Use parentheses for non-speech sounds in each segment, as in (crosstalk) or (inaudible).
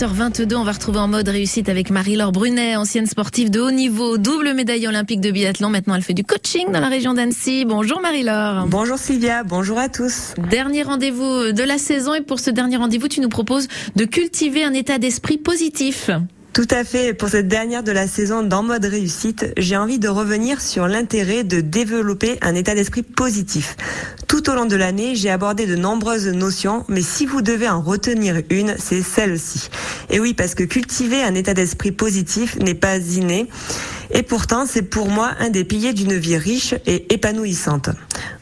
7h22, on va retrouver en mode réussite avec Marie-Laure Brunet, ancienne sportive de haut niveau, double médaille olympique de biathlon. Maintenant, elle fait du coaching dans la région d'Annecy. Bonjour Marie-Laure. Bonjour Sylvia, bonjour à tous. Dernier rendez-vous de la saison et pour ce dernier rendez-vous, tu nous proposes de cultiver un état d'esprit positif. Tout à fait. Pour cette dernière de la saison dans mode réussite, j'ai envie de revenir sur l'intérêt de développer un état d'esprit positif. Tout au long de l'année, j'ai abordé de nombreuses notions, mais si vous devez en retenir une, c'est celle-ci. Et oui, parce que cultiver un état d'esprit positif n'est pas inné. Et pourtant, c'est pour moi un des piliers d'une vie riche et épanouissante.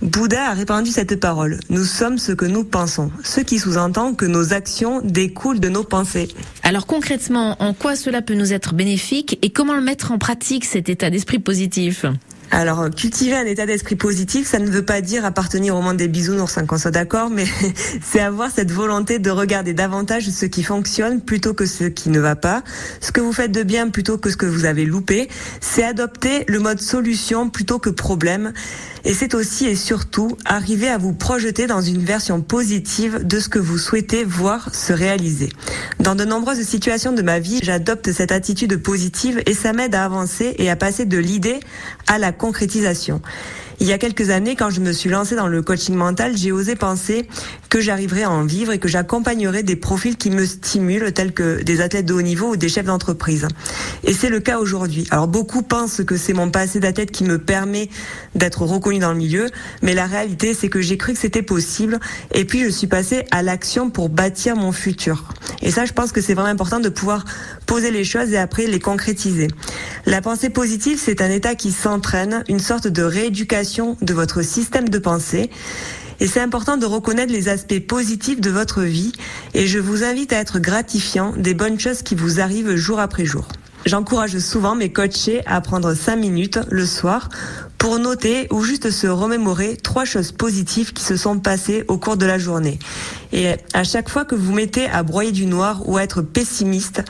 Bouddha a répandu cette parole. Nous sommes ce que nous pensons. Ce qui sous-entend que nos actions découlent de nos pensées. Alors concrètement, en quoi cela peut nous être bénéfique et comment le mettre en pratique cet état d'esprit positif? Alors, cultiver un état d'esprit positif, ça ne veut pas dire appartenir au monde des bisounours, hein, qu'on soit d'accord, mais (laughs) c'est avoir cette volonté de regarder davantage ce qui fonctionne plutôt que ce qui ne va pas, ce que vous faites de bien plutôt que ce que vous avez loupé. C'est adopter le mode solution plutôt que problème. Et c'est aussi et surtout arriver à vous projeter dans une version positive de ce que vous souhaitez voir se réaliser. Dans de nombreuses situations de ma vie, j'adopte cette attitude positive et ça m'aide à avancer et à passer de l'idée à la concrétisation. Il y a quelques années, quand je me suis lancée dans le coaching mental, j'ai osé penser que j'arriverais à en vivre et que j'accompagnerais des profils qui me stimulent, tels que des athlètes de haut niveau ou des chefs d'entreprise. Et c'est le cas aujourd'hui. Alors beaucoup pensent que c'est mon passé d'athlète qui me permet d'être reconnu dans le milieu, mais la réalité, c'est que j'ai cru que c'était possible. Et puis je suis passée à l'action pour bâtir mon futur. Et ça, je pense que c'est vraiment important de pouvoir poser les choses et après les concrétiser. La pensée positive, c'est un état qui s'entraîne, une sorte de rééducation de votre système de pensée. Et c'est important de reconnaître les aspects positifs de votre vie et je vous invite à être gratifiant des bonnes choses qui vous arrivent jour après jour. J'encourage souvent mes coachés à prendre 5 minutes le soir pour noter ou juste se remémorer trois choses positives qui se sont passées au cours de la journée. Et à chaque fois que vous mettez à broyer du noir ou à être pessimiste,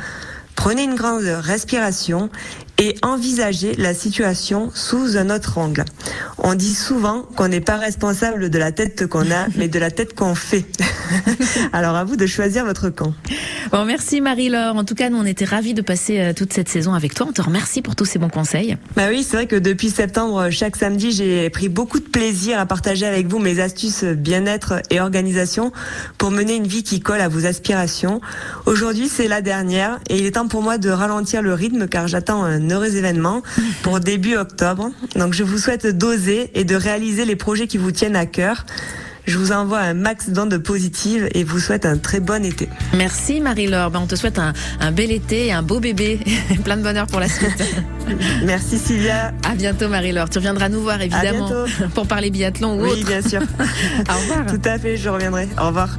Prenez une grande respiration et envisagez la situation sous un autre angle. On dit souvent qu'on n'est pas responsable de la tête qu'on a, (laughs) mais de la tête qu'on fait. (laughs) Alors à vous de choisir votre camp. Bon, merci Marie-Laure. En tout cas, nous on était ravis de passer euh, toute cette saison avec toi. On te remercie pour tous ces bons conseils. Bah oui, c'est vrai que depuis septembre, chaque samedi, j'ai pris beaucoup de plaisir à partager avec vous mes astuces bien-être et organisation pour mener une vie qui colle à vos aspirations. Aujourd'hui, c'est la dernière et il est temps pour moi de ralentir le rythme car j'attends un heureux événement pour (laughs) début octobre. Donc je vous souhaite d'oser et de réaliser les projets qui vous tiennent à cœur. Je vous envoie un max d'ondes positives et vous souhaite un très bon été. Merci Marie-Laure. Ben, on te souhaite un, bel été, un beau bébé, (laughs) plein de bonheur pour la suite. (laughs) Merci Sylvia. À bientôt Marie-Laure. Tu reviendras nous voir évidemment pour parler biathlon ou autre. Oui, bien sûr. (laughs) Au revoir. Tout à fait, je reviendrai. Au revoir.